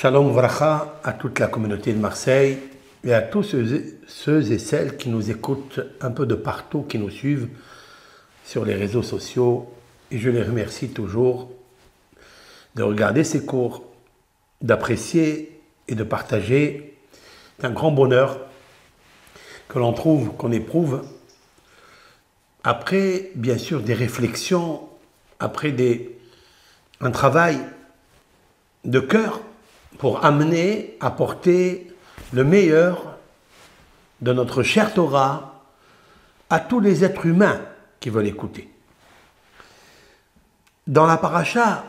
Shalom Vracha à toute la communauté de Marseille et à tous ceux et celles qui nous écoutent un peu de partout, qui nous suivent sur les réseaux sociaux. Et je les remercie toujours de regarder ces cours, d'apprécier et de partager. C'est un grand bonheur que l'on trouve, qu'on éprouve, après, bien sûr, des réflexions, après des, un travail de cœur pour amener, apporter le meilleur de notre chère Torah à tous les êtres humains qui veulent écouter. Dans la paracha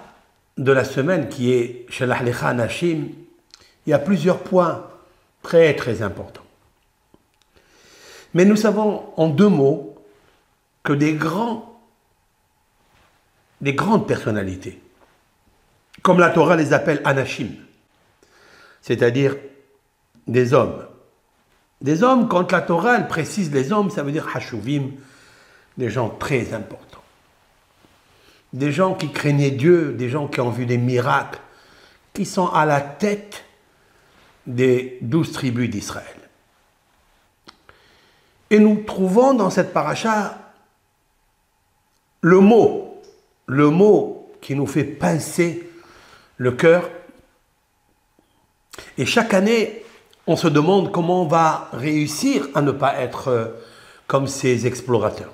de la semaine qui est Shalach Lecha Nashim, il y a plusieurs points très très importants. Mais nous savons en deux mots que des grands, des grandes personnalités, comme la Torah les appelle Anashim, c'est-à-dire des hommes. Des hommes, quand la Torah précise les hommes, ça veut dire Hashuvim, des gens très importants. Des gens qui craignaient Dieu, des gens qui ont vu des miracles, qui sont à la tête des douze tribus d'Israël. Et nous trouvons dans cette paracha le mot, le mot qui nous fait pincer le cœur. Et chaque année, on se demande comment on va réussir à ne pas être euh, comme ces explorateurs.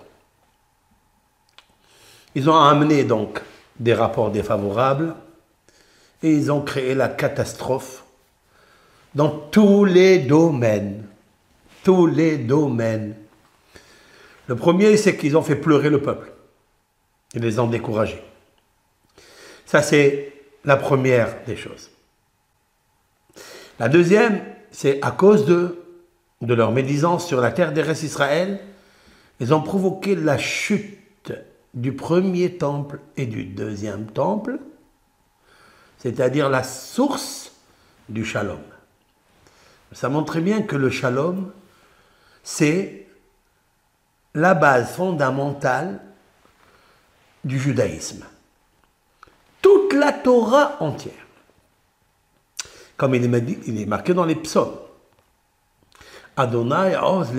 Ils ont amené donc des rapports défavorables et ils ont créé la catastrophe dans tous les domaines. Tous les domaines. Le premier, c'est qu'ils ont fait pleurer le peuple. Ils les ont découragés. Ça, c'est la première des choses. La deuxième, c'est à cause de, leur médisance sur la terre d'Eres Israël, ils ont provoqué la chute du premier temple et du deuxième temple, c'est-à-dire la source du shalom. Ça montre très bien que le shalom, c'est la base fondamentale du judaïsme toute la Torah entière. Comme il est, marqué dans les psaumes. Adonai oz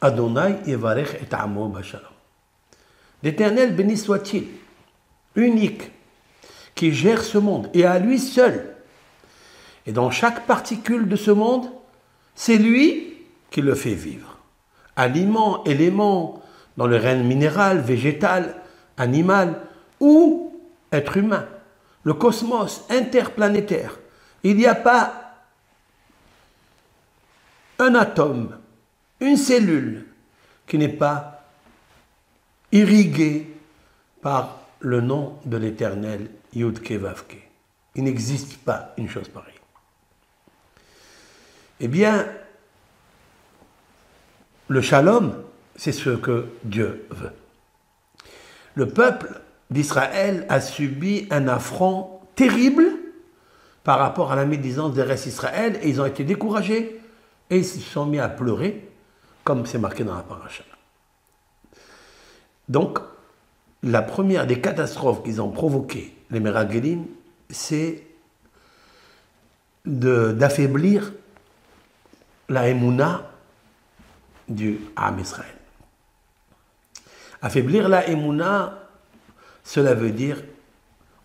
Adonai yevarech et amo L'Éternel béni soit-il, unique, qui gère ce monde, et à lui seul. Et dans chaque particule de ce monde, c'est lui qui le fait vivre. Aliment, élément, dans le règne minéral, végétal, animal, ou être humain, le cosmos interplanétaire, il n'y a pas un atome, une cellule qui n'est pas irriguée par le nom de l'éternel Yud Kevavke. Il n'existe pas une chose pareille. Eh bien, le shalom, c'est ce que Dieu veut. Le peuple d'Israël a subi un affront terrible par rapport à la médisance des restes d'Israël et ils ont été découragés et ils se sont mis à pleurer, comme c'est marqué dans la paracha. Donc, la première des catastrophes qu'ils ont provoquées, les Meragelim, c'est d'affaiblir la émouna du Ham Israël. Affaiblir la émouna cela veut dire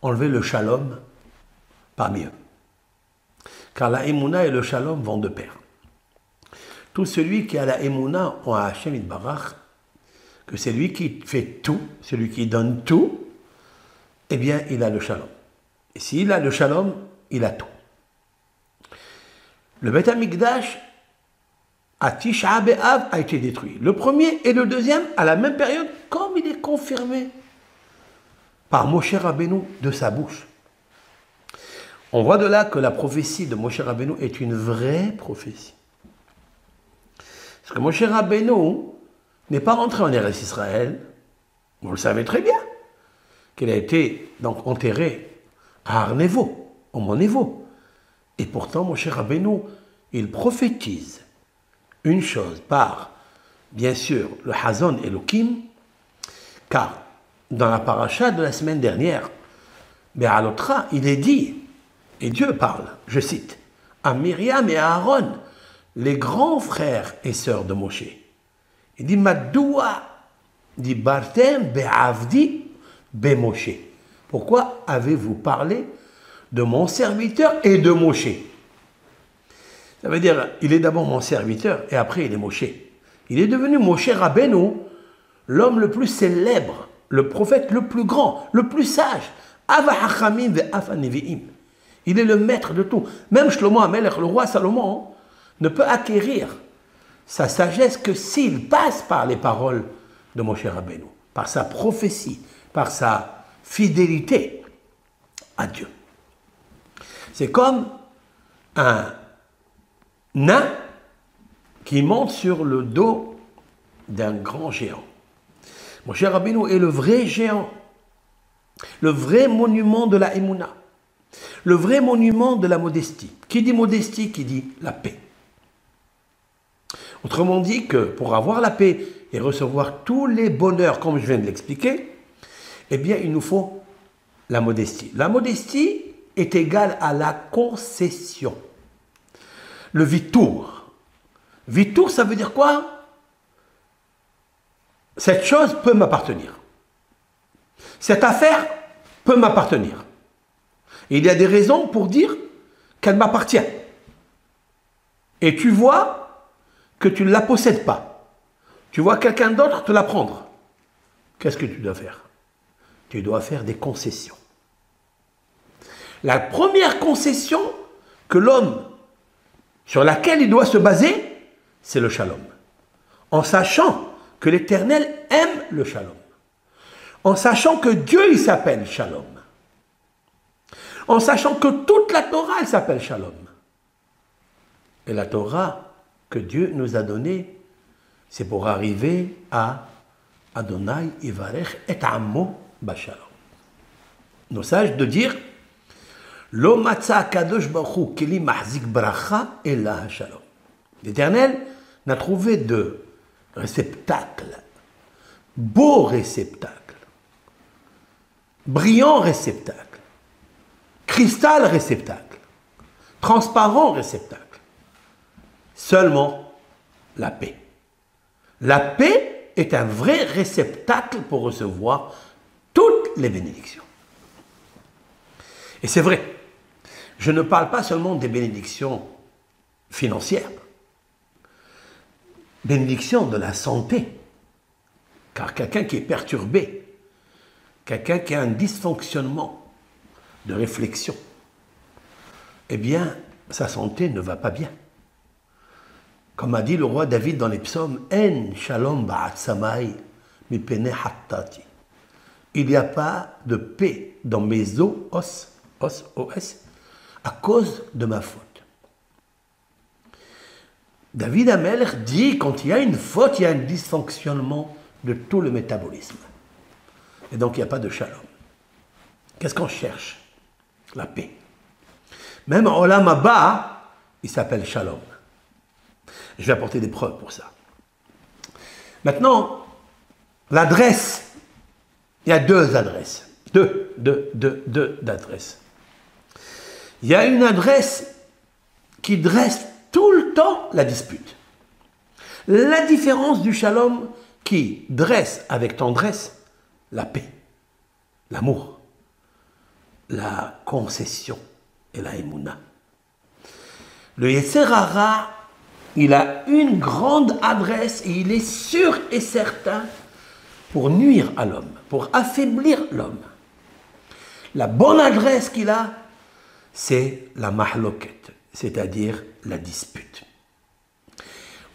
enlever le shalom parmi eux. Car la émouna et le shalom vont de pair. Tout celui qui a la émouna en Hachem Barach, que c'est lui qui fait tout, celui qui donne tout, eh bien, il a le shalom. Et s'il a le shalom, il a tout. Le Beth Amikdash, à Tisha a été détruit. Le premier et le deuxième, à la même période, comme il est confirmé par Moshe Rabbeinu de sa bouche. On voit de là que la prophétie de Moshe Rabbeinu est une vraie prophétie. Parce que Moshe Rabbeinu n'est pas rentré en Eretz Israël, vous le savez très bien, qu'il a été donc enterré à Arnevo, au Mont Nevo. Et pourtant, Moshe Rabbeinu, il prophétise une chose par, bien sûr, le Hazon et le Kim, car dans la paracha de la semaine dernière, mais à l'autre, il est dit Et Dieu parle, je cite, à Myriam et à Aaron, les grands frères et sœurs de Moshe. Il dit Madoua, dit Bartem be'avdi be'Moshe. Pourquoi avez-vous parlé de mon serviteur et de Moshe? Ça veut dire, il est d'abord mon serviteur et après il est Moshe. Il est devenu Moshe Rabbeinu, l'homme le plus célèbre, le prophète le plus grand, le plus sage. Il est le maître de tout. Même Shlomo Amelech, le roi Salomon, ne peut acquérir sa sagesse que s'il passe par les paroles de Moshe Rabbeinu, par sa prophétie, par sa fidélité à Dieu. C'est comme un nain qui monte sur le dos d'un grand géant. Moshe Rabbeinu est le vrai géant, le vrai monument de la Emouna, le vrai monument de la modestie. Qui dit modestie, qui dit la paix. Autrement dit que pour avoir la paix et recevoir tous les bonheurs, comme je viens de l'expliquer, eh bien, il nous faut la modestie. La modestie est égale à la concession. Le vitour. Vitour, ça veut dire quoi? Cette chose peut m'appartenir. Cette affaire peut m'appartenir. il y a des raisons pour dire qu'elle m'appartient. Et tu vois, que tu ne la possèdes pas, tu vois quelqu'un d'autre te la prendre, qu'est-ce que tu dois faire? Tu dois faire des concessions. La première concession que l'homme, sur laquelle il doit se baser, c'est le shalom. En sachant que l'Éternel aime le shalom. En sachant que Dieu, s'appelle shalom. En sachant que toute la Torah, elle s'appelle shalom. Et la Torah, que Dieu nous a donné, c'est pour arriver à Adonai Ivarech et Ammo Bashalom. Nos sages de dire kadosh mahzik bracha shalom. L'Éternel n'a trouvé de réceptacle, beau réceptacle, brillant réceptacle, cristal réceptacle, transparent réceptacle. Seulement la paix. La paix est un vrai réceptacle pour recevoir toutes les bénédictions. Et c'est vrai, je ne parle pas seulement des bénédictions financières, bénédictions de la santé, car quelqu'un qui est perturbé, quelqu'un qui a un dysfonctionnement de réflexion, eh bien, sa santé ne va pas bien. Comme a dit le roi David dans les psaumes, En shalom mi hattati. Il n'y a pas de paix dans mes os, os, os, os, à cause de ma faute. David Amelch dit quand il y a une faute, il y a un dysfonctionnement de tout le métabolisme. Et donc il n'y a pas de shalom. Qu'est-ce qu'on cherche? La paix. Même Olam Abba, il s'appelle shalom. Je vais apporter des preuves pour ça. Maintenant, l'adresse. Il y a deux adresses. Deux, deux, deux, deux adresses. Il y a une adresse qui dresse tout le temps la dispute. La différence du shalom qui dresse avec tendresse la paix, l'amour, la concession et la émouna. Le Yeserara il a une grande adresse et il est sûr et certain pour nuire à l'homme, pour affaiblir l'homme. La bonne adresse qu'il a, c'est la mahloket, c'est-à-dire la dispute.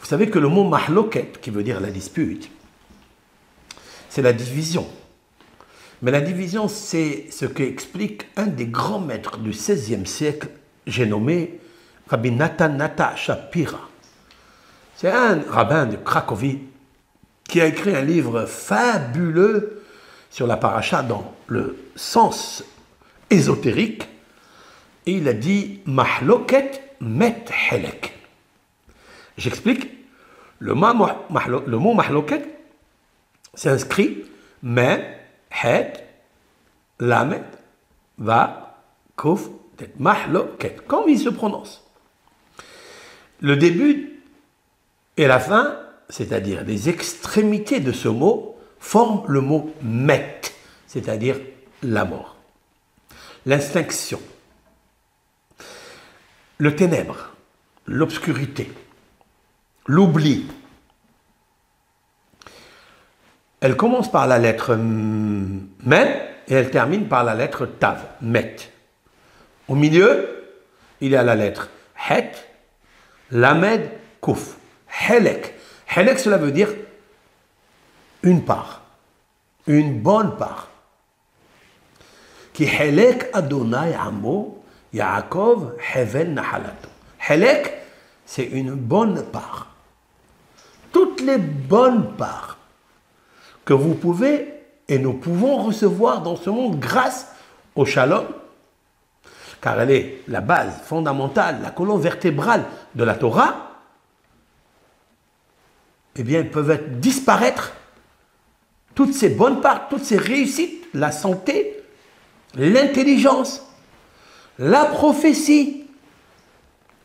Vous savez que le mot mahloket, qui veut dire la dispute, c'est la division. Mais la division, c'est ce qu'explique un des grands maîtres du XVIe siècle, j'ai nommé Rabbi Nathan Nata Shapira. C'est un rabbin de Cracovie qui a écrit un livre fabuleux sur la paracha dans le sens ésotérique. Et il a dit Mahloket met helek. J'explique. Le, mot mahloket s'inscrit me, het, lamet, va, kuf, Peut-être mahloket, comme il se prononce. Le début et la fin, c'est-à-dire les extrémités de ce mot, forment le mot met, c'est-à-dire la mort, l'instinction, le ténèbre, l'obscurité, l'oubli. Elle commence par la lettre men et elle termine par la lettre tav, met. Au milieu, il y a la lettre het, lamed, kouf. Helek. Helek, cela veut dire une part, une bonne part. Qui Helek Adonai Amo Yaakov Hevel Nahalato. Helek, c'est une bonne part. Toutes les bonnes parts que vous pouvez et nous pouvons recevoir dans ce monde grâce au shalom, car elle est la base fondamentale, la colonne vertébrale de la Torah, eh bien, peuvent être, disparaître toutes ces bonnes parts, toutes ces réussites, la santé, l'intelligence, la prophétie,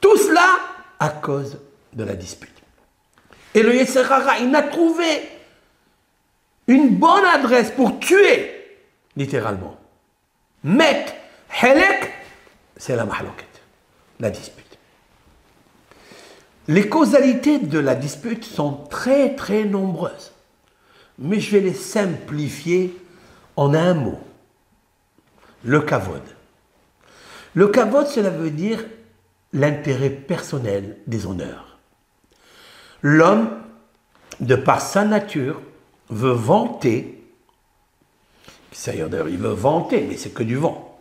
tout cela à cause de la dispute. Et le Yeserara, il a trouvé une bonne adresse pour tuer, littéralement. Met, Helek, c'est la mahloket, la dispute. Les causalités de la dispute sont très très nombreuses, mais je vais les simplifier en un mot. Le kavod. Le kavod, cela veut dire l'intérêt personnel des honneurs. L'homme, de par sa nature, veut vanter, d'ailleurs il veut vanter, mais c'est que du vent,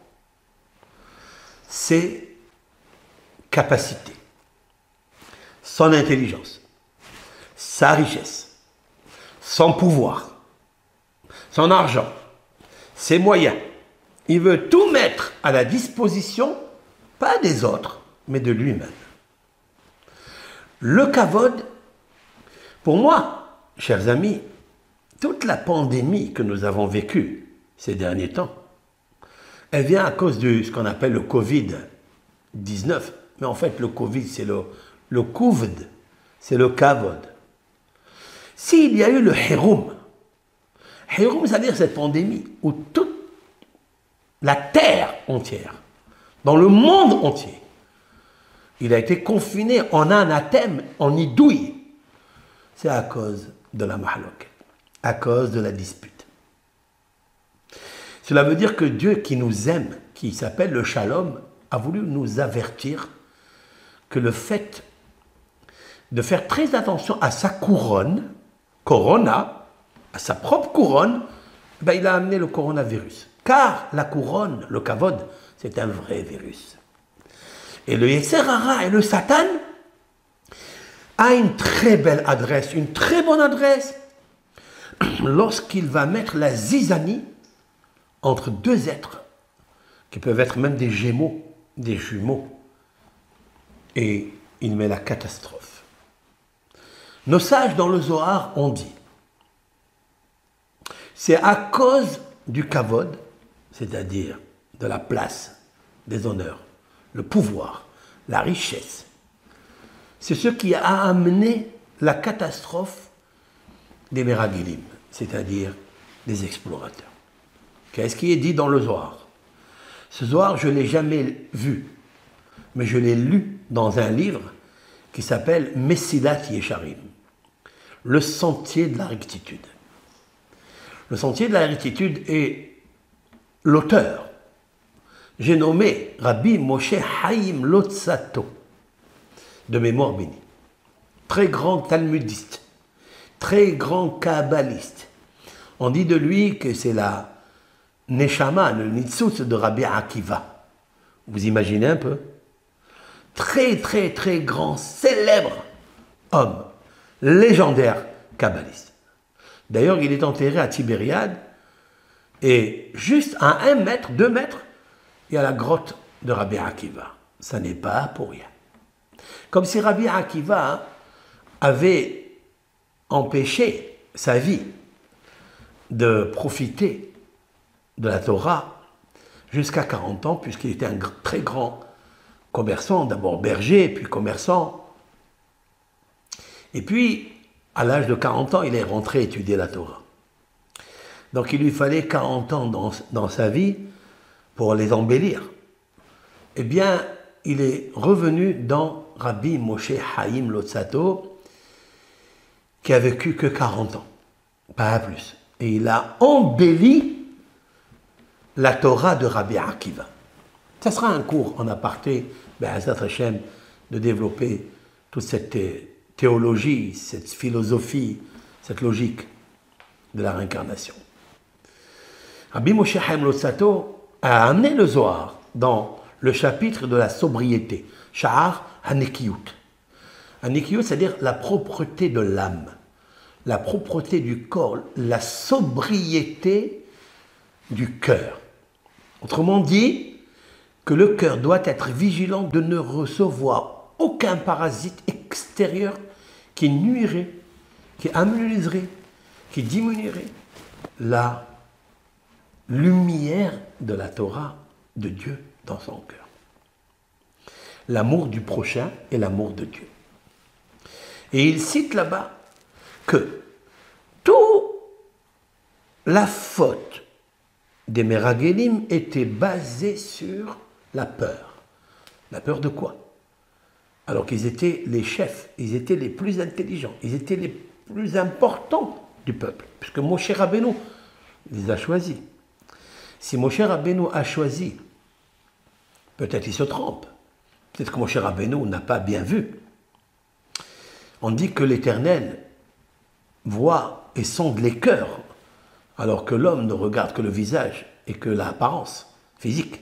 ses capacités, son intelligence, sa richesse, son pouvoir, son argent, ses moyens. Il veut tout mettre à la disposition, pas des autres, mais de lui-même. Le kavod, pour moi, chers amis, toute la pandémie que nous avons vécue ces derniers temps, elle vient à cause de ce qu'on appelle le Covid-19. Mais en fait, le Covid, c'est le, le Kouvd, c'est le Kavod. S'il y a eu le Héroum, Héroum, c'est-à-dire cette pandémie où toute la terre entière, dans le monde entier, il a été confiné en anathème, en idouille, c'est à cause de la mahlok à cause de la dispute. Cela veut dire que Dieu qui nous aime, qui s'appelle le shalom, a voulu nous avertir que le fait de faire très attention à sa couronne, corona, à sa propre couronne, ben il a amené le coronavirus. Car la couronne, le kavod, c'est un vrai virus. Et le Yeserara et le Satan a une très belle adresse, une très bonne adresse, lorsqu'il va mettre la zizanie entre deux êtres, qui peuvent être même des gémeaux, des jumeaux, et il met la catastrophe. Nos sages dans le Zohar ont dit, c'est à cause du kavod, c'est-à-dire de la place, des honneurs, le pouvoir, la richesse. C'est ce qui a amené la catastrophe des Meragilim, c'est-à-dire des explorateurs. Qu'est-ce qui est dit dans le Zohar? Ce Zohar, je ne l'ai jamais vu, mais je l'ai lu dans un livre qui s'appelle Messilat Yesharim, le sentier de la rectitude. Le sentier de la rectitude est l'auteur. J'ai nommé Rabbi Moshe Haïm Lotsato, de mémoire bénie, très grand talmudiste, très grand kabbaliste. On dit de lui que c'est la Neshama, le Nitsutz de Rabbi Akiva. Vous imaginez un peu? Très, très, très grand, célèbre homme, légendaire kabbaliste. D'ailleurs, il est enterré à Tibériade, et juste à un mètre, deux mètres, il y a la grotte de Rabbi Akiva. Ça n'est pas pour rien. Comme si Rabbi Akiva avait empêcher sa vie de profiter de la Torah jusqu'à 40 ans, puisqu'il était un très grand commerçant, d'abord berger, puis commerçant. Et puis, à l'âge de 40 ans, il est rentré étudier la Torah. Donc il lui fallait 40 ans dans, dans sa vie pour les embellir. Eh bien, il est revenu dans Rabbi Moshe Haïm Lotsato, qui a vécu que 40 ans, pas plus. Et il a embelli la Torah de Rabbi Akiva. Ça sera un cours en aparté, ben, Hashem, de développer toute cette théologie, cette philosophie, cette logique de la réincarnation. Rabbi Moshe Haim a amené le Zohar dans le chapitre de la sobriété, Shahar Hanekiyut. Hanekiyut, c'est-à-dire la propreté de l'âme, la propreté du corps, la sobriété du cœur. Autrement dit, que le cœur doit être vigilant de ne recevoir aucun parasite extérieur qui nuirait, qui améliorerait, qui diminuerait la lumière de la Torah de Dieu dans son cœur. L'amour du prochain et l'amour de Dieu. Et il cite là-bas que toute la faute des Meragelim était basée sur la peur. La peur de quoi? Alors qu'ils étaient les chefs, ils étaient les plus intelligents, ils étaient les plus importants du peuple, puisque Moshe Rabbeinu les a choisis. Si Moshe Rabbeinu a choisi, peut-être il se trompe, peut-être que Moshe Rabbeinu n'a pas bien vu. On dit que l'Éternel voit et sonde les cœurs, alors que l'homme ne regarde que le visage et que l'apparence physique.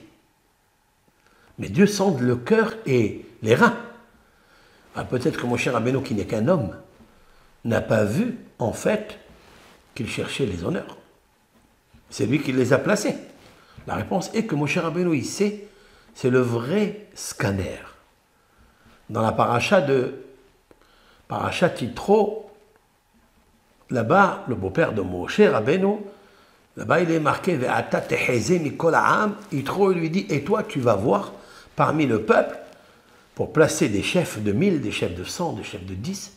Mais Dieu sonde le cœur et les reins. Ah, peut-être que mon cher Rabbeinu, qui n'est qu'un homme, n'a pas vu, en fait, qu'il cherchait les honneurs. C'est lui qui les a placés. La réponse est que mon cher Rabbeinu, il sait, c'est le vrai scanner. Dans la paracha de paracha Titro, là-bas, le beau-père de Moshe Rabbeinu, là-bas il est marqué Yitro lui dit Et toi, tu vas voir parmi le peuple, pour placer des chefs de mille, des chefs de cent, des chefs de dix,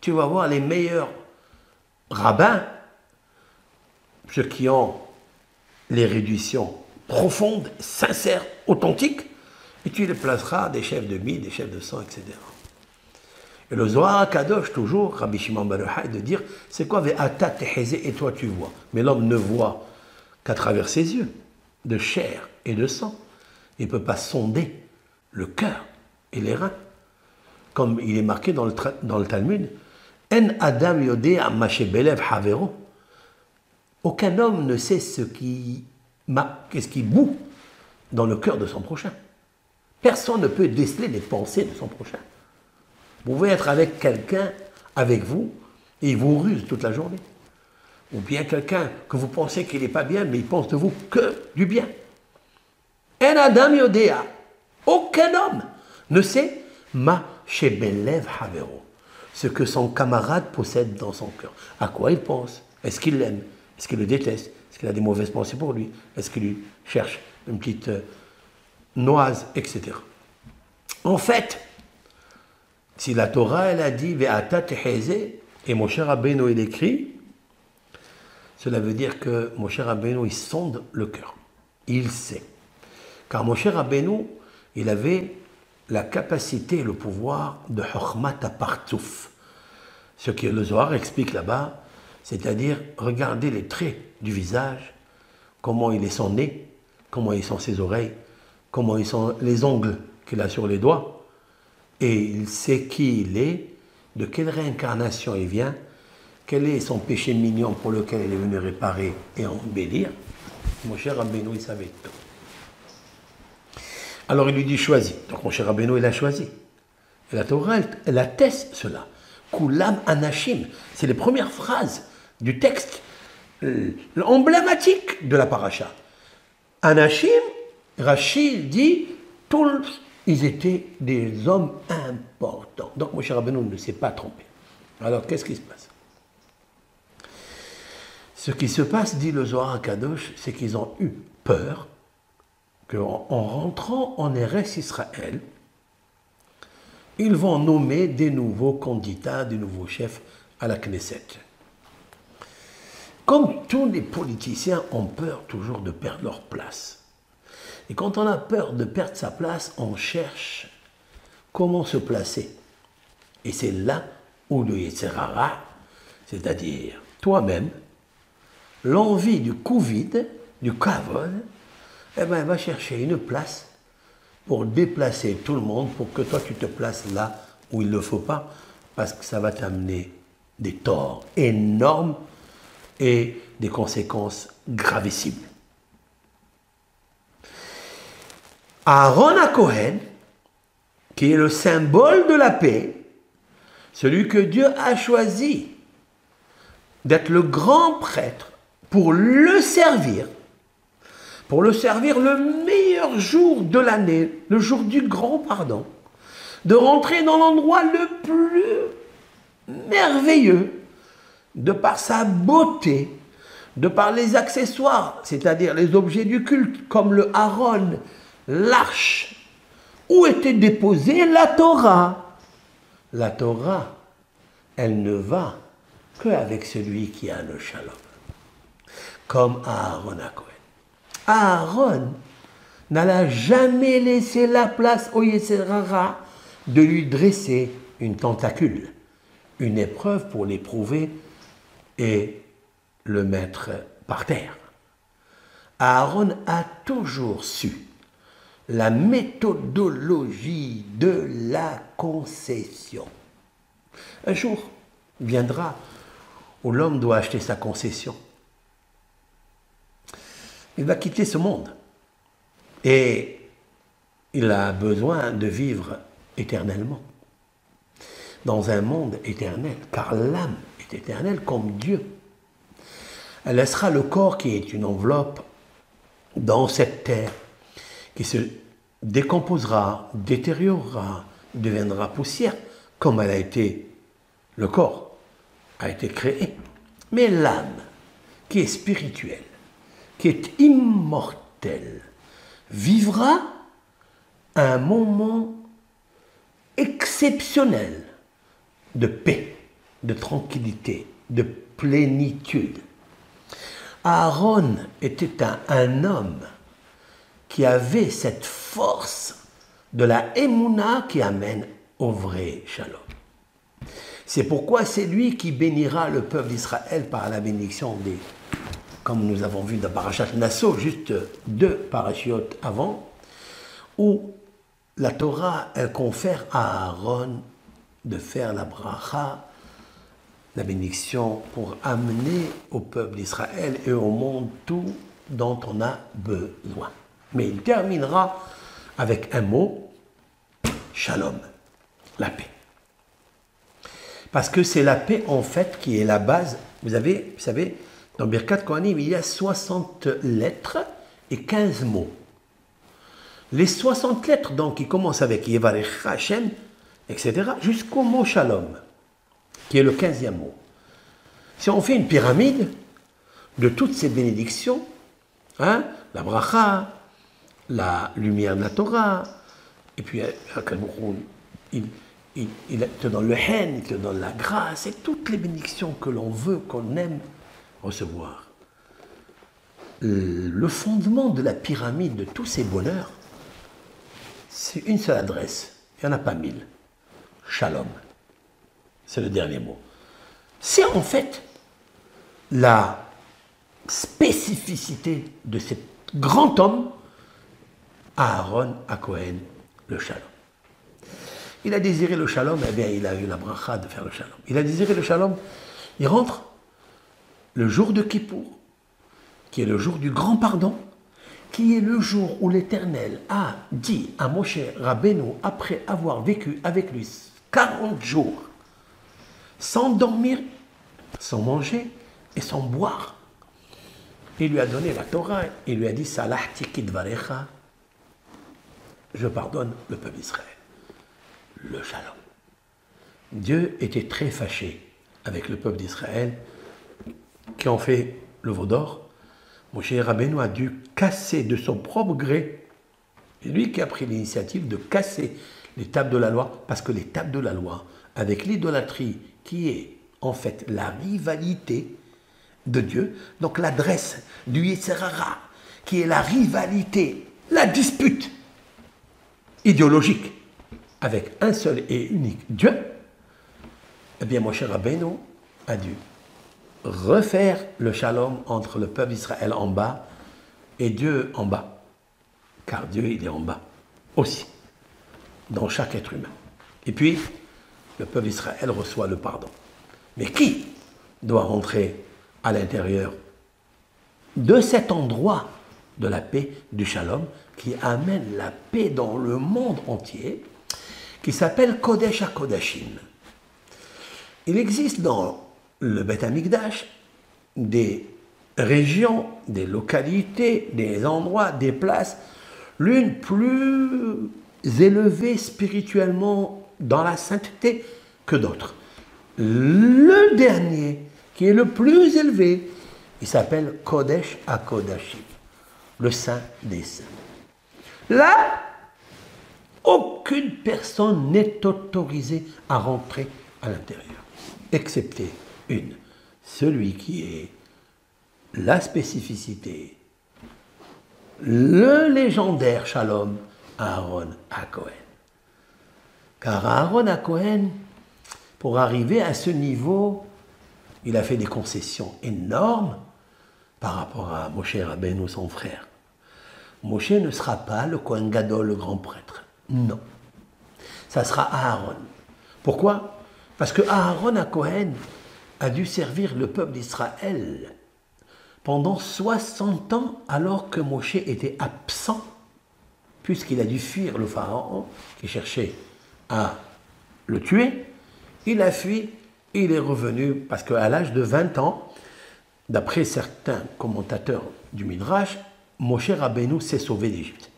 tu vas voir les meilleurs rabbins, ceux qui ont les réductions profondes, sincères, authentiques, et tu les placeras des chefs de mille, des chefs de cent, etc. Et le Zohar Kadosh, toujours, Rabbi Shimon de dire, c'est quoi Ve'ata et toi tu vois. Mais l'homme ne voit qu'à travers ses yeux, de chair et de sang. Il ne peut pas sonder le cœur et les reins. Comme il est marqué dans le, dans le Talmud, En Adam yodea belev havero. Aucun homme ne sait ce qui, qu'est-ce qui bout dans le cœur de son prochain. Personne ne peut déceler les pensées de son prochain. Vous pouvez être avec quelqu'un, avec vous, et il vous ruse toute la journée. Ou bien quelqu'un que vous pensez qu'il n'est pas bien, mais il pense de vous que du bien. En Adam Yodea. Aucun homme ne sait ma shebelev havero. Ce que son camarade possède dans son cœur. À quoi il pense? Est-ce qu'il l'aime? Est-ce qu'il le déteste? Est-ce qu'il a des mauvaises pensées pour lui? Est-ce qu'il lui cherche une petite euh, noise, etc. En fait, si la Torah, elle a dit Ve'ata et mon cher Rabbeinu, il écrit, cela veut dire que mon cher Rabbeinu, il sonde le cœur. Il sait. Car mon cher Rabbeinu, il avait la capacité et le pouvoir de Chokhmat. Ce que le Zohar explique là-bas, c'est-à-dire regarder les traits du visage, comment il est son nez, comment ils sont ses oreilles, comment ils sont les ongles qu'il a sur les doigts, et il sait qui il est, de quelle réincarnation il vient, quel est son péché mignon pour lequel il est venu réparer et embellir. Mon cher Rabbeinu, il savait tout. Alors il lui dit choisis. Donc mon cher Rabbeinu, il a choisi. Et la Torah, elle, atteste cela. Kulam anashim. C'est les premières phrases du texte euh, emblématique de la paracha. Anashim, Rachid dit, tous, ils étaient des hommes importants. Donc mon cher Rabbeinu ne s'est pas trompé. Alors qu'est-ce qui se passe? Ce qui se passe, dit le Zohar Kadosh, c'est qu'ils ont eu peur qu'en en rentrant en RS Israël, ils vont nommer des nouveaux candidats, des nouveaux chefs à la Knesset. Comme tous les politiciens ont peur toujours de perdre leur place. Et quand on a peur de perdre sa place, on cherche comment se placer. Et c'est là où le Yetzerara, c'est-à-dire toi-même, l'envie du Covid, du Kavod, eh ben, va chercher une place pour déplacer tout le monde, pour que toi tu te places là où il ne faut pas, parce que ça va t'amener des torts énormes et des conséquences gravissimes. Aaron à Cohen, qui est le symbole de la paix, celui que Dieu a choisi d'être le grand prêtre pour le servir, pour le servir le meilleur jour de l'année, le jour du grand pardon, de rentrer dans l'endroit le plus merveilleux, de par sa beauté, de par les accessoires, c'est-à-dire les objets du culte, comme le haron, l'arche, où était déposée la Torah? La Torah, elle ne va qu'avec celui qui a le shalom, comme Aaron à Cohen. Aaron n'alla jamais laissé la place au Yeserara de lui dresser une tentacule, une épreuve pour l'éprouver et le mettre par terre. Aaron a toujours su la méthodologie de la concession. Un jour viendra où l'homme doit acheter sa concession. Il va quitter ce monde et il a besoin de vivre éternellement dans un monde éternel, car l'âme éternelle comme Dieu. Elle laissera le corps qui est une enveloppe dans cette terre, qui se décomposera, détériorera, deviendra poussière, comme elle a été, le corps a été créé. Mais l'âme, qui est spirituelle, qui est immortelle, vivra un moment exceptionnel de paix, de tranquillité, de plénitude. Aaron était un, homme qui avait cette force de la émouna qui amène au vrai shalom. C'est pourquoi c'est lui qui bénira le peuple d'Israël par la bénédiction des, comme nous avons vu dans Parashat Nassau, juste deux parachutes avant, où la Torah confère à Aaron de faire la bracha, la bénédiction, pour amener au peuple d'Israël et au monde tout dont on a besoin. Mais il terminera avec un mot, shalom, la paix. Parce que c'est la paix en fait qui est la base. Vous avez, vous savez, dans Birkat Kohanim, il y a 60 lettres et 15 mots. Les 60 lettres, donc, qui commencent avec Yevarech Hashem, etc., jusqu'au mot Shalom, qui est le 15e mot. Si on fait une pyramide de toutes ces bénédictions, hein, la bracha, la lumière de la Torah, et puis euh, il, il, il te donne le haine, il te donne la grâce, et toutes les bénédictions que l'on veut, qu'on aime recevoir. Le fondement de la pyramide de tous ces bonheurs, c'est une seule adresse. Il n'y en a pas mille. Shalom. C'est le dernier mot. C'est en fait la spécificité de cet grand homme, Aaron à Cohen, le shalom. Il a désiré le shalom, eh bien il a eu la bracha de faire le shalom. Il a désiré le shalom, il rentre le jour de Kippour, qui est le jour du grand pardon, qui est le jour où l'Éternel a dit à Moshe Rabbeinu, après avoir vécu avec lui 40 jours, sans dormir, sans manger et sans boire, il lui a donné la Torah, il lui a dit Salahti varecha, je pardonne le peuple d'Israël. Le shalom. Dieu était très fâché avec le peuple d'Israël qui ont fait le veau d'or, Moshe Rabbeinu a dû casser de son propre gré C'est lui qui a pris l'initiative de casser les tables de la loi, parce que les tables de la loi, avec l'idolâtrie qui est en fait la rivalité de Dieu, donc l'adresse du Yetzerara, qui est la rivalité, la dispute idéologique avec un seul et unique Dieu, eh bien, mon cher Rabbeinu a dû refaire le shalom entre le peuple d'Israël en bas et Dieu en bas. Car Dieu, il est en bas aussi, dans chaque être humain. Et puis, le peuple d'Israël reçoit le pardon. Mais qui doit rentrer à l'intérieur de cet endroit de la paix, du shalom, qui amène la paix dans le monde entier, qui s'appelle Kodesh HaKodashim. Il existe dans le Beth Amikdash des régions, des localités, des endroits, des places, l'une plus élevée spirituellement dans la sainteté que d'autres. Le dernier, qui est le plus élevé, il s'appelle Kodesh HaKodashim, le saint des saints. Là, aucune personne n'est autorisée à rentrer à l'intérieur, excepté une, celui qui est la spécificité, le légendaire Shalom, Aaron à Cohen. Car Aaron à Cohen, pour arriver à ce niveau, il a fait des concessions énormes par rapport à Moshe Rabbeinu, son frère. Moshe ne sera pas le Kohen Gadol, le grand prêtre. Non. Ça sera Aaron. Pourquoi? Parce que Aaron à Cohen a dû servir le peuple d'Israël pendant 60 ans alors que Moshe était absent, puisqu'il a dû fuir le pharaon qui cherchait le tuer. Il a fui, il est revenu parce qu'à l'âge de 20 ans, d'après certains commentateurs du Midrash, Moshe Rabbeinu s'est sauvé d'Égypte.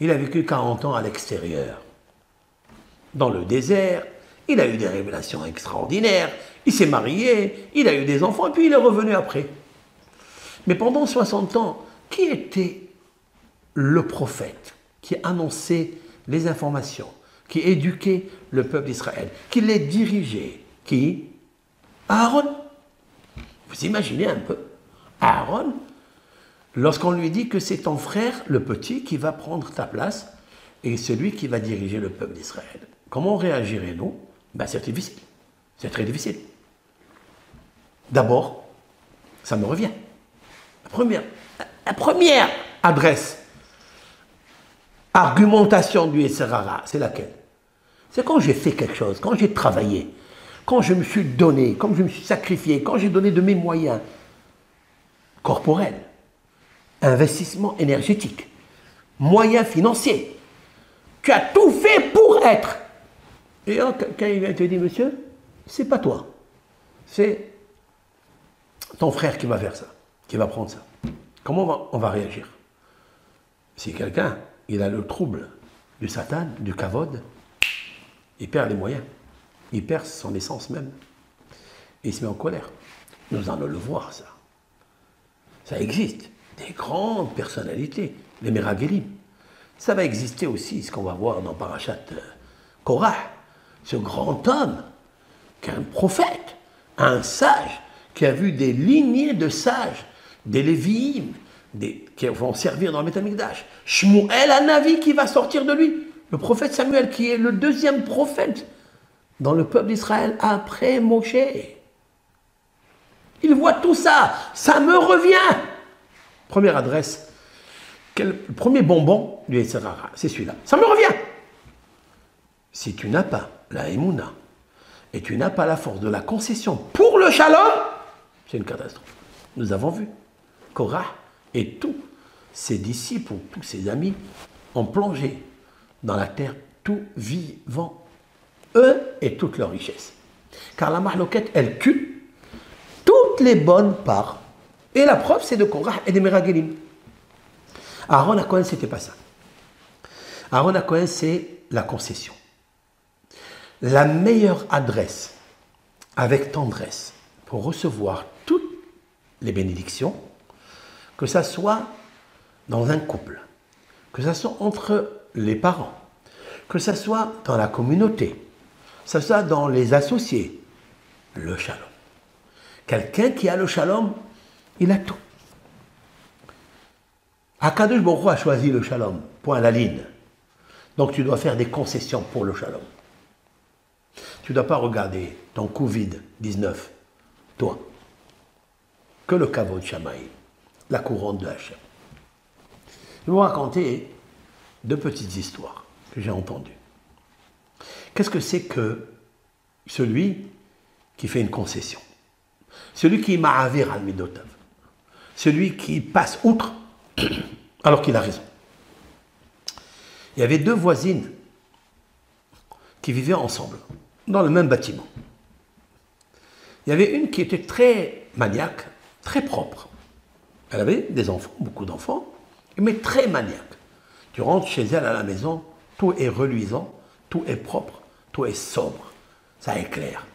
Il a vécu 40 ans à l'extérieur, dans le désert. Il a eu des révélations extraordinaires. Il s'est marié, il a eu des enfants, et puis il est revenu après. Mais pendant 60 ans, qui était le prophète qui annonçait les informations, qui éduquait le peuple d'Israël, qui les dirigeait Qui? Aaron. Vous imaginez un peu Aaron, lorsqu'on lui dit que c'est ton frère, le petit, qui va prendre ta place et celui qui va diriger le peuple d'Israël. Comment réagirait-nous ben, C'est difficile. C'est très difficile. D'abord, ça me revient. La première, la première adresse, argumentation du Esserara, c'est laquelle? C'est quand j'ai fait quelque chose, quand j'ai travaillé, quand je me suis donné, quand je me suis sacrifié, quand j'ai donné de mes moyens corporels, investissement énergétique, moyens financiers. Tu as tout fait pour être. Et quand il vient te dire, monsieur, c'est pas toi, c'est ton frère qui va faire ça, qui va prendre ça. Comment on va, réagir? Si quelqu'un, il a le trouble du Satan, du kavod, il perd les moyens, il perd son essence même, il se met en colère. Nous allons le voir, ça. Ça existe des grandes personnalités, les Meragelim. Ça va exister aussi, ce qu'on va voir dans Parashat euh, Korah, ce grand homme, qui est un prophète, un sage, qui a vu des lignées de sages, des Lévi'im, qui vont servir dans le Métamikdash. Shmuel Anavi qui va sortir de lui. Le prophète Samuel, qui est le deuxième prophète dans le peuple d'Israël après Moshe. Il voit tout ça, ça me revient. Première adresse, le premier bonbon du Etzerara, c'est celui-là. Ça me revient. Si tu n'as pas la Emouna et tu n'as pas la force de la concession pour le shalom, c'est une catastrophe. Nous avons vu. Korah et tous ses disciples, tous ses amis, ont plongé dans la terre tout vivant, eux et toutes leurs richesses. Car la marloquette, elle tue toutes les bonnes parts et la preuve, c'est de Korah et de Meragelim. Aaron à Cohen, c'était pas ça. Aaron à Cohen, c'est la concession. La meilleure adresse, avec tendresse, pour recevoir toutes les bénédictions, que ça soit dans un couple, que ce soit entre les parents, que ce soit dans la communauté, que ce soit dans les associés, le shalom. Quelqu'un qui a le shalom, il a tout. Akadosh Baruch a choisi le shalom, point la ligne. Donc tu dois faire des concessions pour le shalom. Tu ne dois pas regarder ton Covid-19, toi, que le caveau de Shamaï, la couronne de Hachem. Je vais vous raconter deux petites histoires que j'ai entendues. Qu'est-ce que c'est que celui qui fait une concession? Celui qui ma'avir al midotav Celui qui passe outre alors qu'il a raison. Il y avait deux voisines qui vivaient ensemble, dans le même bâtiment. Il y avait une qui était très maniaque, très propre. Elle avait des enfants, beaucoup d'enfants, mais très maniaque. Tu rentres chez elle à la maison, tout est reluisant, tout est propre, tout est sobre, ça éclaire.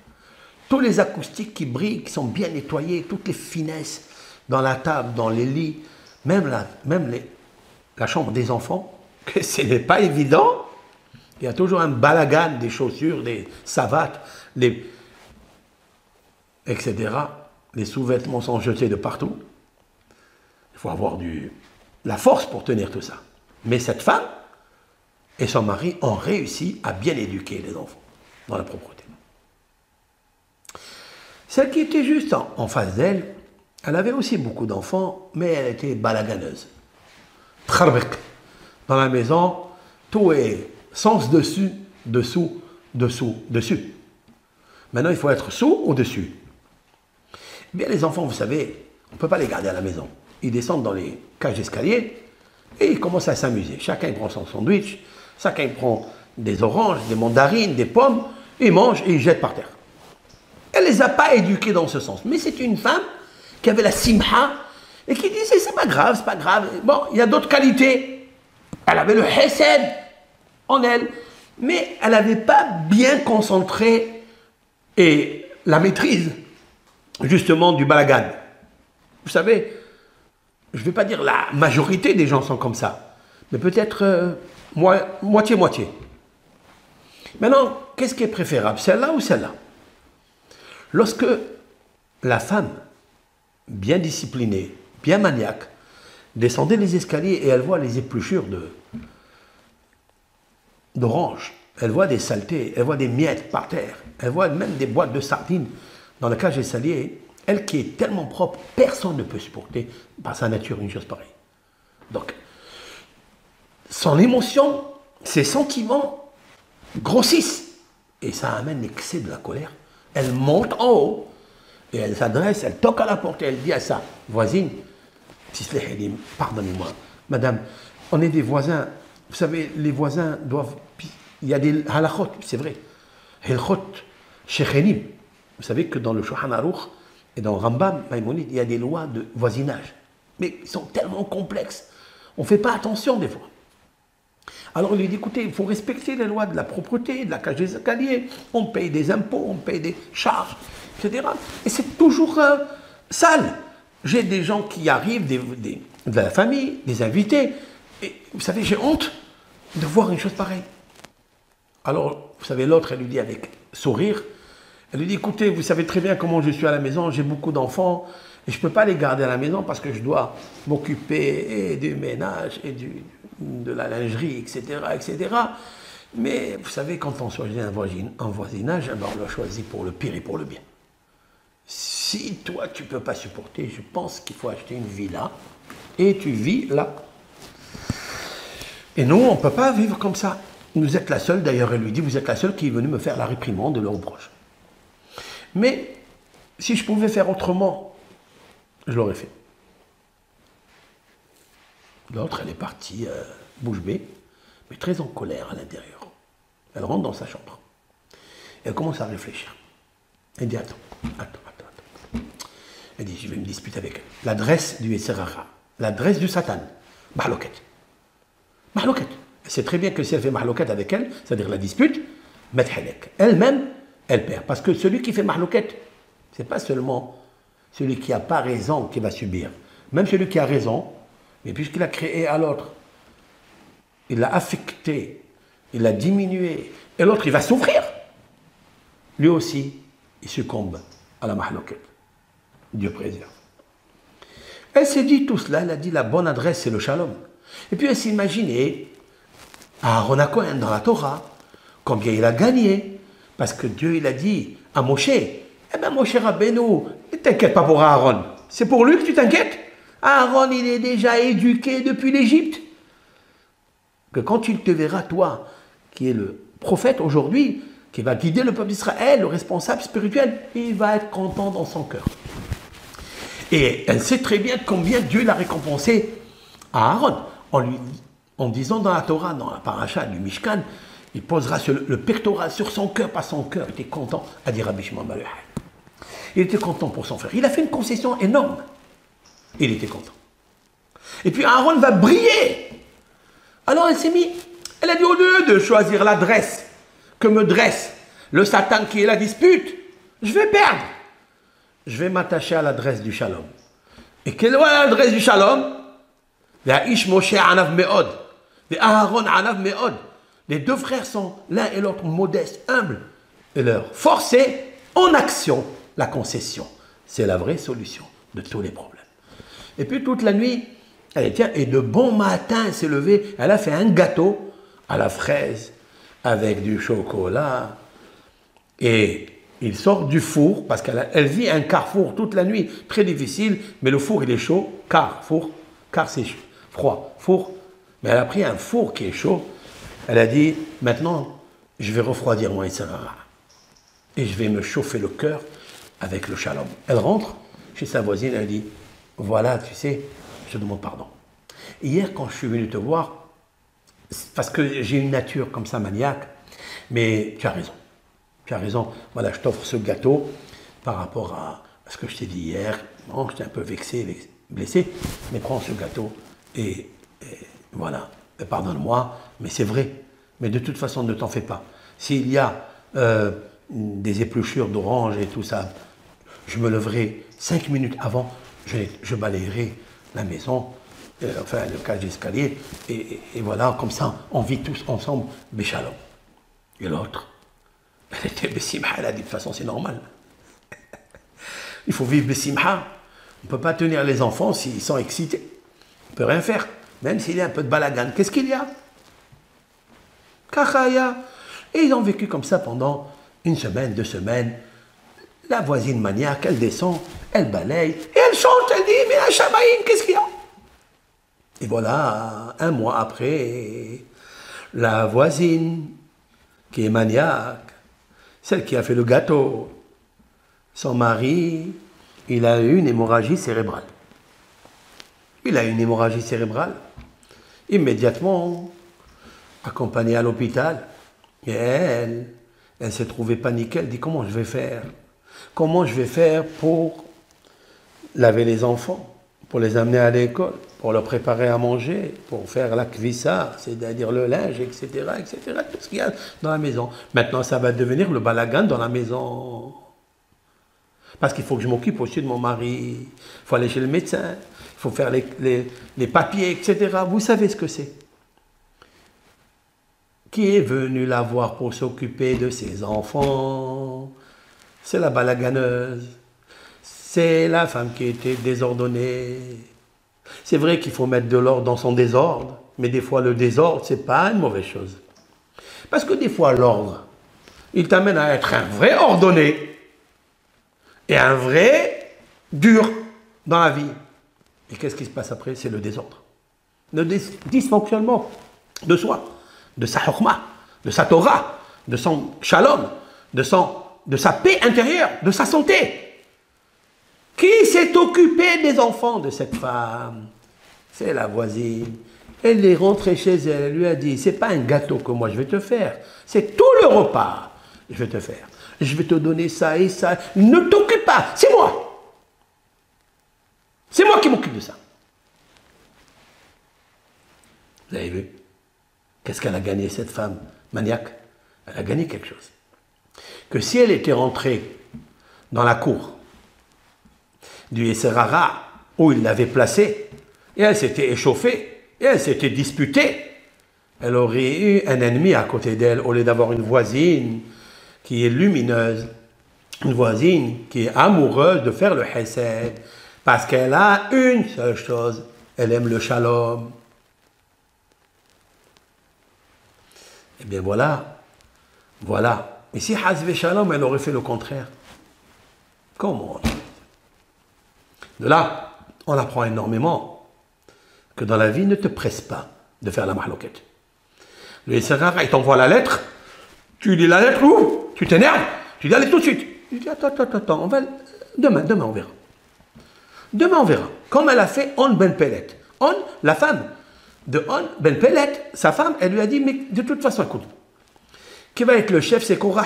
Tous les acoustiques qui brillent, qui sont bien nettoyés, toutes les finesses dans la table, dans les lits, même la, chambre des enfants, que ce n'est pas évident. Il y a toujours un balagan des chaussures, des savates, etc. Les sous-vêtements sont jetés de partout. Il faut avoir du, la force pour tenir tout ça. Mais cette femme et son mari ont réussi à bien éduquer les enfants dans la propreté. Celle qui était juste en face d'elle, elle avait aussi beaucoup d'enfants, mais elle était balaganeuse. Dans la maison, tout est sens dessus, dessous, dessous, dessus. Maintenant, il faut être sous ou dessus? Eh bien, les enfants, vous savez, on ne peut pas les garder à la maison. Ils descendent dans les cages d'escalier et ils commencent à s'amuser. Chacun prend son sandwich, chacun prend des oranges, des mandarines, des pommes, ils mangent et ils jettent par terre. Elle ne les a pas éduqués dans ce sens. Mais c'est une femme qui avait la simha et qui disait c'est pas grave, c'est pas grave. Bon, il y a d'autres qualités. Elle avait le hesed en elle, mais elle n'avait pas bien concentré et la maîtrise justement du balagan. Vous savez, je ne vais pas dire la majorité des gens sont comme ça, mais peut-être euh, moitié-moitié. Maintenant, qu'est-ce qui est préférable, celle-là ou celle-là? Lorsque la femme bien disciplinée, bien maniaque, descendait les escaliers et elle voit les épluchures de d'oranges, elle voit des saletés, elle voit des miettes par terre, elle voit même des boîtes de sardines dans la cage d'escalier. Elle qui est tellement propre, personne ne peut supporter par sa nature une chose pareille. Donc, son émotion, ses sentiments grossissent et ça amène l'excès de la colère. Elle monte en haut et elle s'adresse, elle toque à la porte et elle dit à sa voisine, pardonnez-moi, madame, on est des voisins, vous savez, les voisins doivent, il y a des halachot, c'est vrai, shechenim. Vous savez que dans le Shulchan Aruch et dans Rambam, Maïmonide, il y a des lois de voisinage, mais ils sont tellement complexes, on ne fait pas attention des fois. Alors il lui dit, écoutez, il faut respecter les lois de la propreté, de la cage des escaliers, on paye des impôts, on paye des charges, et c'est toujours euh, sale. J'ai des gens qui arrivent, de la famille, des invités, et vous savez, j'ai honte de voir une chose pareille. Alors, vous savez, l'autre, elle lui dit avec sourire, elle lui dit, écoutez, vous savez très bien comment je suis à la maison, j'ai beaucoup d'enfants, et je ne peux pas les garder à la maison parce que je dois m'occuper du ménage et de la lingerie, etc., etc. Mais vous savez, quand on choisit un, voisinage, on le choisit pour le pire et pour le bien. Si toi, tu ne peux pas supporter, je pense qu'il faut acheter une villa et tu vis là. Et nous, on ne peut pas vivre comme ça. Vous êtes la seule, d'ailleurs, elle lui dit, vous êtes la seule qui est venue me faire la réprimande de reproche. Mais si je pouvais faire autrement, je l'aurais fait. L'autre, elle est partie euh, bouche bée, mais très en colère à l'intérieur. Elle rentre dans sa chambre. Elle commence à réfléchir. Elle dit, attends, attends, elle dit, je vais me disputer avec elle. L'adresse du Eserara, l'adresse du Satan, Mahloket. Mahloket. Elle sait très bien que si elle fait Mahloket avec elle, c'est-à-dire la dispute, Medhelek. Elle-même, elle perd. Parce que celui qui fait Mahloket, c'est pas seulement celui qui n'a pas raison qui va subir. Même celui qui a raison, mais puisqu'il a créé à l'autre il l'a affecté, il l'a diminué, et l'autre, il va souffrir. Lui aussi, il succombe à la mahloket. Dieu préserve. Elle s'est dit tout cela, elle a dit la bonne adresse, c'est le shalom. Et puis elle s'est imaginée Aaron Cohen dans la Torah, combien il a gagné. Parce que Dieu, il a dit à Moshe, eh bien Moshe Rabbeinu, ne t'inquiète pas pour Aaron. C'est pour lui que tu t'inquiètes Aaron, il est déjà éduqué depuis l'Égypte. Que quand il te verra, toi, qui est le prophète aujourd'hui, qui va guider le peuple d'Israël, le responsable spirituel, il va être content dans son cœur. Et elle sait très bien combien Dieu l'a récompensé à Aaron en lui en disant dans la Torah, dans la paracha du Mishkan, il posera le pectoral sur son cœur, pas son cœur. Il était content, à dire Rabbi Shimon Il était content pour son frère. Il a fait une concession énorme. Il était content. Et puis Aaron va briller. Alors elle s'est mise, elle a dit au lieu de choisir l'adresse que me dresse le Satan qui est la dispute, je vais perdre. Je vais m'attacher à l'adresse du shalom. Et quelle est l'adresse du shalom? Moshe Anav Meod. Aaron Anav Meod. Les deux frères sont l'un et l'autre modestes, humbles. Et leur force est en action la concession. C'est la vraie solution de tous les problèmes. Et puis toute la nuit, elle tiens, et de bon matin, elle s'est levée, elle a fait un gâteau à la fraise avec du chocolat. Et il sort du four, parce qu'elle vit un carrefour toute la nuit, très difficile, mais le four il est chaud, car, four, car c'est froid, four. Mais elle a pris un four qui est chaud, elle a dit, maintenant, je vais refroidir mon Isra. Et je vais me chauffer le cœur avec le shalom. Elle rentre chez sa voisine, elle dit, voilà, tu sais, je te demande pardon. Hier, quand je suis venu te voir, parce que j'ai une nature comme ça maniaque, mais tu as raison. Tu as raison. Voilà, je t'offre ce gâteau par rapport à ce que je t'ai dit hier. Bon, j'étais un peu vexé, blessé, mais prends ce gâteau et, voilà. Pardonne-moi, mais c'est vrai. Mais de toute façon, ne t'en fais pas. S'il y a euh, des épluchures d'orange et tout ça, je me leverai cinq minutes avant, je, je balayerai la maison, euh, enfin le cage d'escalier, et, voilà, comme ça, on vit tous ensemble, Béchalom. Et l'autre, elle était Bessimha, elle a dit de toute façon c'est normal. Il faut vivre Bessimha. On ne peut pas tenir les enfants s'ils sont excités. On ne peut rien faire, même s'il y a un peu de balagan. Qu'est-ce qu'il y a? Kachaya. Et ils ont vécu comme ça pendant une semaine, deux semaines. La voisine maniaque, elle descend, elle balaye, et elle chante, elle dit, mais la Shamaïm, qu'est-ce qu'il y a? Et voilà, un mois après, la voisine, qui est maniaque, celle qui a fait le gâteau, son mari, il a eu une hémorragie cérébrale. Il a eu une hémorragie cérébrale. Immédiatement, accompagnée à l'hôpital, et elle, elle s'est trouvée paniquée, elle dit comment je vais faire? Comment je vais faire pour laver les enfants, pour les amener à l'école, pour leur préparer à manger, pour faire la kvissa, c'est-à-dire le linge, etc., etc., tout ce qu'il y a dans la maison. Maintenant, ça va devenir le balagan dans la maison. Parce qu'il faut que je m'occupe aussi de mon mari, il faut aller chez le médecin, il faut faire les, les papiers, etc. Vous savez ce que c'est. Qui est venu la voir pour s'occuper de ses enfants? C'est la balaganeuse. C'est la femme qui était désordonnée. C'est vrai qu'il faut mettre de l'ordre dans son désordre, mais des fois le désordre, c'est pas une mauvaise chose. Parce que des fois l'ordre, il t'amène à être un vrai ordonné et un vrai dur dans la vie. Et qu'est-ce qui se passe après? C'est le désordre. Le dysfonctionnement de soi, de sa hokma, de sa Torah, de son shalom, de, son, de sa paix intérieure, de sa santé. Qui s'est occupé des enfants de cette femme? C'est la voisine. Elle est rentrée chez elle, elle lui a dit, c'est pas un gâteau que moi je vais te faire, c'est tout le repas que je vais te faire. Je vais te donner ça et ça. Ne t'occupe pas, c'est moi. C'est moi qui m'occupe de ça. Vous avez vu Qu'est-ce qu'elle a gagné cette femme maniaque? Elle a gagné quelque chose. Que si elle était rentrée dans la cour du Esserara où il l'avait placée, et elle s'était échauffée, et elle s'était disputée, elle aurait eu un ennemi à côté d'elle au lieu d'avoir une voisine qui est lumineuse, une voisine qui est amoureuse de faire le hesed, parce qu'elle a une seule chose, elle aime le shalom. Eh bien voilà, voilà. Et si Hazve Shalom, elle aurait fait le contraire Comment De là, on apprend énormément que dans la vie, ne te presse pas de faire la mahloquette. Le il t'envoie la lettre, tu lis la lettre où? Tu t'énerves, tu dis allez tout de suite. Tu dis attends, attends, attends, on va... demain, demain on verra. Demain on verra. Comme elle a fait On Ben Pellet. On, la femme de On Ben Pellet, sa femme, elle lui a dit mais de toute façon, écoute, qui va être le chef, c'est Korah.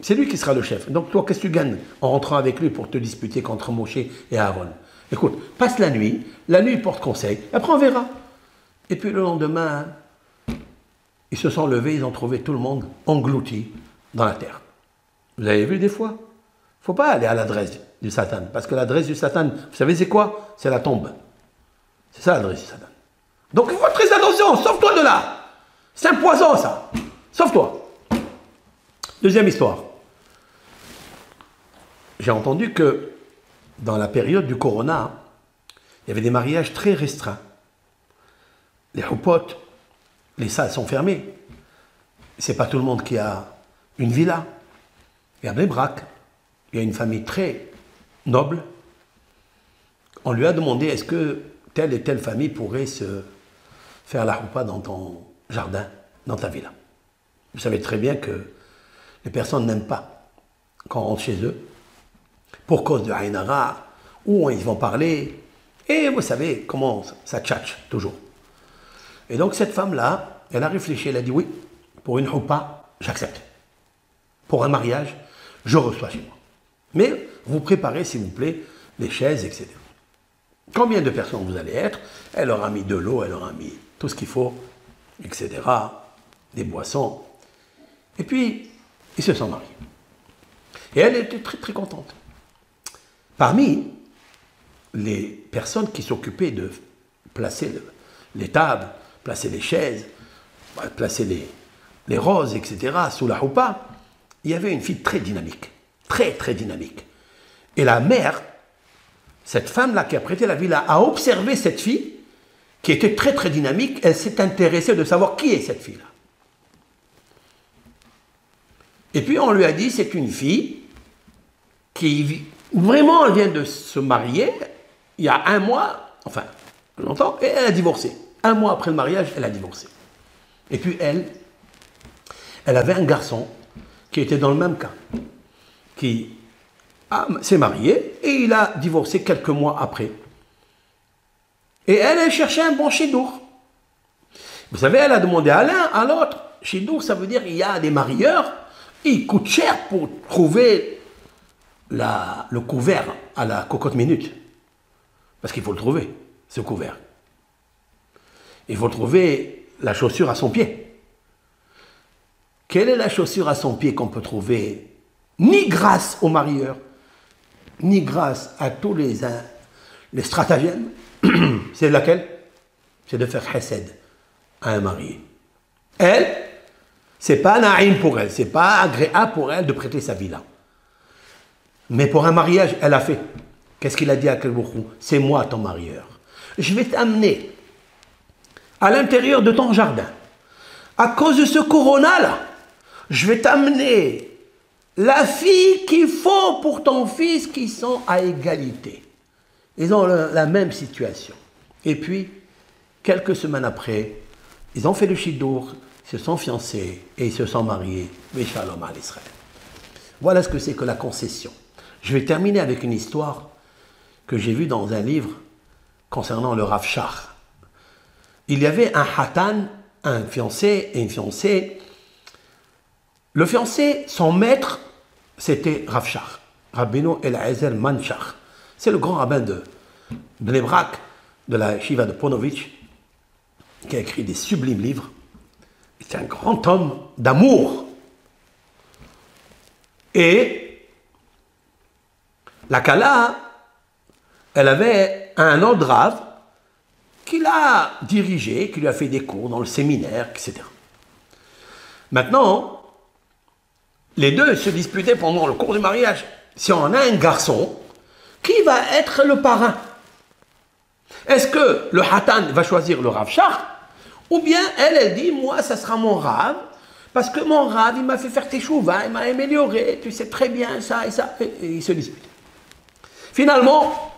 C'est lui qui sera le chef. Donc toi, qu'est-ce que tu gagnes en rentrant avec lui pour te disputer contre Moshe et Aaron? Écoute, passe la nuit, la nuit porte conseil, après on verra. Et puis le lendemain, ils se sont levés, ils ont trouvé tout le monde englouti dans la terre. Vous avez vu des fois? Faut pas aller à l'adresse du Satan, parce que l'adresse du Satan, vous savez c'est quoi? C'est la tombe. C'est ça l'adresse du Satan. Donc il faut très attention, sauve-toi de là. C'est un poison ça. Sauve-toi. Deuxième histoire. J'ai entendu que dans la période du corona, il y avait des mariages très restreints. Les houpotes, les salles sont fermées. C'est pas tout le monde qui a une villa. Il y a des. Il y a une famille très noble. On lui a demandé est-ce que telle et telle famille pourrait se faire la roupa dans ton jardin, dans ta villa. Vous savez très bien que les personnes n'aiment pas quand on rentre chez eux, pour cause de Haïnara, où ils vont parler, et vous savez comment ça tchatche toujours. Et donc cette femme-là, elle a réfléchi, elle a dit oui, pour une roupa, j'accepte. Pour un mariage, je reçois chez moi. Mais vous préparez, s'il vous plaît, les chaises, etc. Combien de personnes vous allez être? Elle leur a mis de l'eau, elle leur a mis tout ce qu'il faut, etc. Des boissons. Et puis, ils se sont mariés. Et elle était très très contente. Parmi les personnes qui s'occupaient de placer les tables, placer les chaises, placer les, les roses, etc., sous la roupa, il y avait une fille très dynamique, très très dynamique. Et la mère, cette femme-là qui a prêté la villa, a observé cette fille, qui était très très dynamique, elle s'est intéressée de savoir qui est cette fille-là. Et puis on lui a dit, c'est une fille qui vraiment elle vient de se marier il y a un mois, enfin longtemps, et elle a divorcé. Un mois après le mariage, elle a divorcé. Et puis elle, elle avait un garçon qui était dans le même cas, qui s'est marié et il a divorcé quelques mois après. Et elle, elle cherchait un bon chidour. Vous savez, elle a demandé à l'un, à l'autre. Chidour, ça veut dire il y a des marieurs, il coûte cher pour trouver le couvert à la cocotte minute. Parce qu'il faut le trouver, ce couvert. Il faut trouver la chaussure à son pied. Quelle est la chaussure à son pied qu'on peut trouver ni grâce au marieur, ni grâce à tous les stratagèmes? C'est laquelle? C'est de faire chesed à un marié. Elle, c'est pas naïm pour elle, c'est pas agréable pour elle de prêter sa vie là. Mais pour un mariage, elle a fait. Qu'est-ce qu'il a dit à Kelboukhou C'est moi ton marieur. Je vais t'amener à l'intérieur de ton jardin. À cause de ce corona-là, je vais t'amener la fille qu'il faut pour ton fils qui sont à égalité. Ils ont la même situation. Et puis, quelques semaines après, ils ont fait le chidour, ils se sont fiancés et ils se sont mariés. Mais shalom à l'Israël. Voilà ce que c'est que la concession. Je vais terminer avec une histoire que j'ai vue dans un livre concernant le Rav Shach. Il y avait un hatan, un fiancé et une fiancée. Le fiancé, son maître, c'était Rav Shach, Rabbeinu Eliezer Manchach. C'est le grand rabbin de Bnebrak, de la Shiva de Ponovitch, qui a écrit des sublimes livres. C'est un grand homme d'amour. Et la Kala, elle avait un rave qu'il a dirigé, qui lui a fait des cours dans le séminaire, etc. Maintenant, les deux se disputaient pendant le cours du mariage. Si on a un garçon, qui va être le parrain? Est-ce que le hatan va choisir le Rav Ou bien elle, elle dit, moi, ça sera mon Rav, parce que mon Rav, il m'a fait faire tes chouvas, il m'a amélioré, tu sais très bien ça et ça. Et, ils se disputent. Finalement,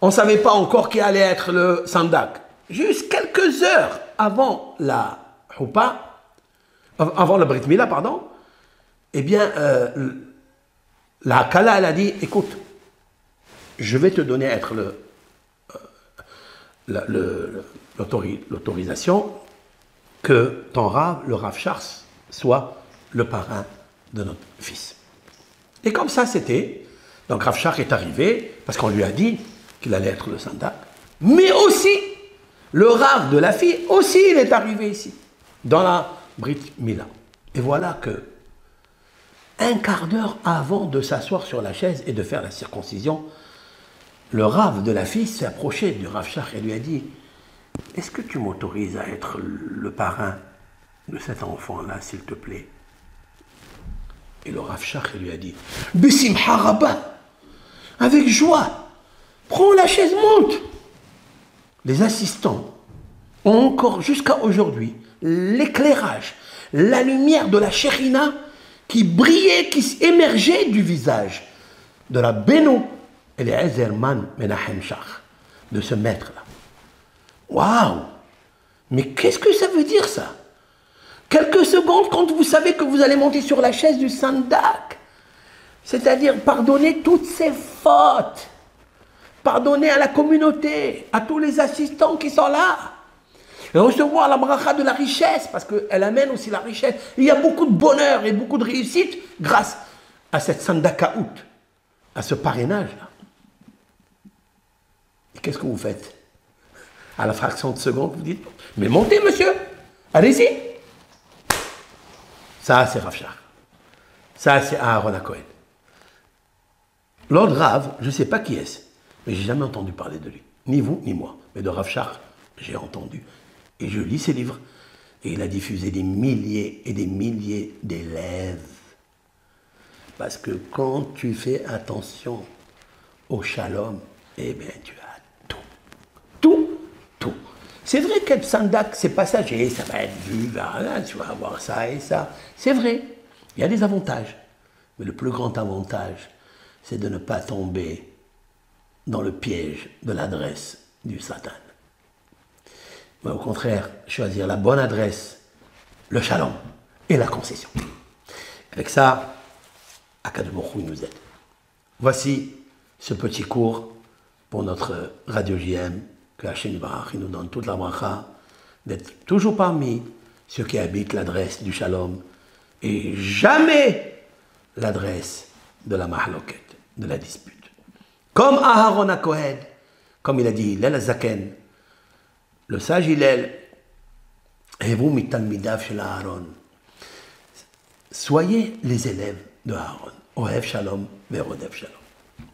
on ne savait pas encore qui allait être le sandak. Juste quelques heures avant la Houpa, avant le Brit Mila, pardon, eh bien, euh, la Kala, elle a dit, écoute, je vais te donner euh, l'autorisation que ton Rav, le Rav Chars, soit le parrain de notre fils. Et comme ça, c'était. Donc Rav Chars est arrivé, parce qu'on lui a dit qu'il allait être le Sandak, mais aussi, le Rav de la fille, aussi, il est arrivé ici, dans la Brit Mila. Et voilà que un quart d'heure avant de s'asseoir sur la chaise et de faire la circoncision, le rave de la fille s'est approché du Rav Shach et lui a dit Est-ce que tu m'autorises à être le parrain de cet enfant-là, s'il te plaît? Et le Rav Shach lui a dit Bessim Haraba, avec joie, prends la chaise, monte! Les assistants ont encore jusqu'à aujourd'hui l'éclairage, la lumière de la Shérina qui brillait, qui émergeait du visage de la Beno et les Ezerman Menahem Shach, de ce maître-là. Waouh Mais qu'est-ce que ça veut dire ça? Quelques secondes quand vous savez que vous allez monter sur la chaise du Sandak, c'est-à-dire pardonner toutes ses fautes, pardonner à la communauté, à tous les assistants qui sont là, recevoir la bracha de la richesse, parce qu'elle amène aussi la richesse. Il y a beaucoup de bonheur et beaucoup de réussite grâce à cette sandakaout, à ce parrainage-là. Qu'est-ce que vous faites? À la fraction de seconde, vous dites Mais montez, monsieur Allez-y Ça, c'est Rafshar. Ça, c'est Aaron Cohen. Lord Rav, je ne sais pas qui est-ce, mais j'ai jamais entendu parler de lui. Ni vous, ni moi. Mais de Rafshar, j'ai entendu. Et je lis ses livres. Et il a diffusé des milliers et des milliers d'élèves. Parce que quand tu fais attention au shalom, eh bien tu as tout. Tout, tout. C'est vrai qu'être sandak, c'est passager, ça va être vu, tu vas avoir ça et ça. C'est vrai, il y a des avantages. Mais le plus grand avantage, c'est de ne pas tomber dans le piège de l'adresse du Satan mais au contraire, choisir la bonne adresse, le shalom et la concession. Avec ça, Akadoumorou nous aide. Voici ce petit cours pour notre radio JM, que Hachem Barach nous donne toute la bracha, d'être toujours parmi ceux qui habitent l'adresse du shalom et jamais l'adresse de la mahaloket, de la dispute. Comme Aharon Kohen, comme il a dit, Lela Zaken, le sage Hillel, et vous, mitalmidav shel Aaron, soyez les élèves de Aaron. Ohev shalom, verodev shalom.